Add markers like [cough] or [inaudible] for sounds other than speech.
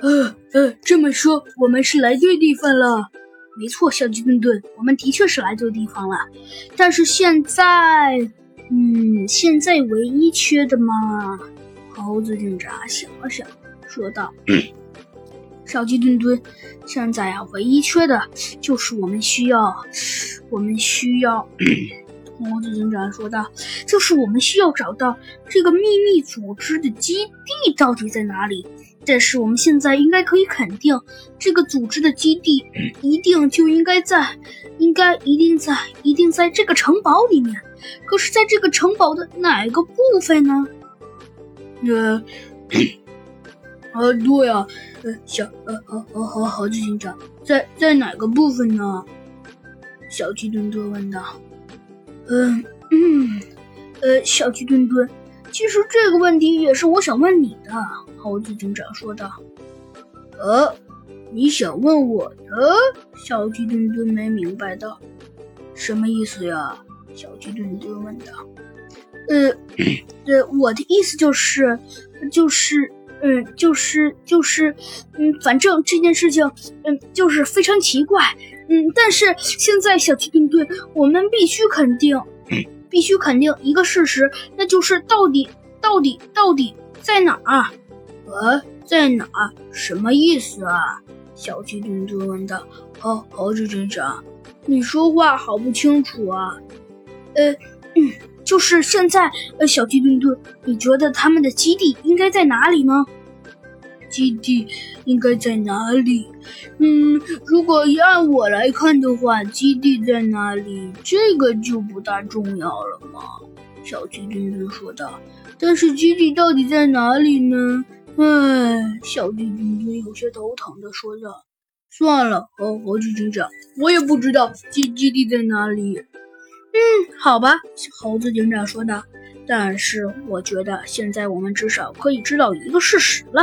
呃呃，这么说，我们是来对地方了。没错，小鸡墩墩，我们的确是来对地方了。但是现在，嗯，现在唯一缺的嘛，猴子警察想了想，说道。[clears throat] 小鸡墩墩，现在啊，唯一缺的就是我们需要，我们需要，[clears throat] 猴子警长说道，就是我们需要找到这个秘密组织的基地到底在哪里。但是我们现在应该可以肯定，这个组织的基地 [clears throat] 一定就应该在，应该一定在，一定在这个城堡里面。可是，在这个城堡的哪个部分呢？呃。啊，对呀，呃，小呃呃呃猴猴子警长在在哪个部分呢？小鸡墩墩问道。嗯嗯，呃，小鸡墩墩，其实这个问题也是我想问你的。猴子警长说道。呃，你想问我的？小鸡墩墩没明白道。什么意思呀？小鸡墩墩问道。呃 [clears throat] 呃，我的意思就是，就是。嗯，就是就是，嗯，反正这件事情，嗯，就是非常奇怪，嗯，但是现在小鸡墩墩，我们必须肯定，[clears throat] 必须肯定一个事实，那就是到底到底到底在哪儿？呃，在哪？什么意思啊？小鸡墩墩问道。哦，猴子警长，你说话好不清楚啊。呃，嗯。就是现在，呃，小鸡墩墩，你觉得他们的基地应该在哪里呢？基地应该在哪里？嗯，如果按我来看的话，基地在哪里，这个就不大重要了嘛。小鸡墩墩说道。但是基地到底在哪里呢？唉，小鸡墩墩有些头疼的说道。算了，猴猴子警长，我也不知道基基地在哪里。嗯，好吧，猴子警长说道。但是我觉得现在我们至少可以知道一个事实了。